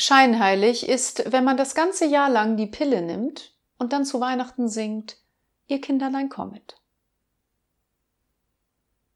Scheinheilig ist, wenn man das ganze Jahr lang die Pille nimmt und dann zu Weihnachten singt, ihr Kinderlein kommet.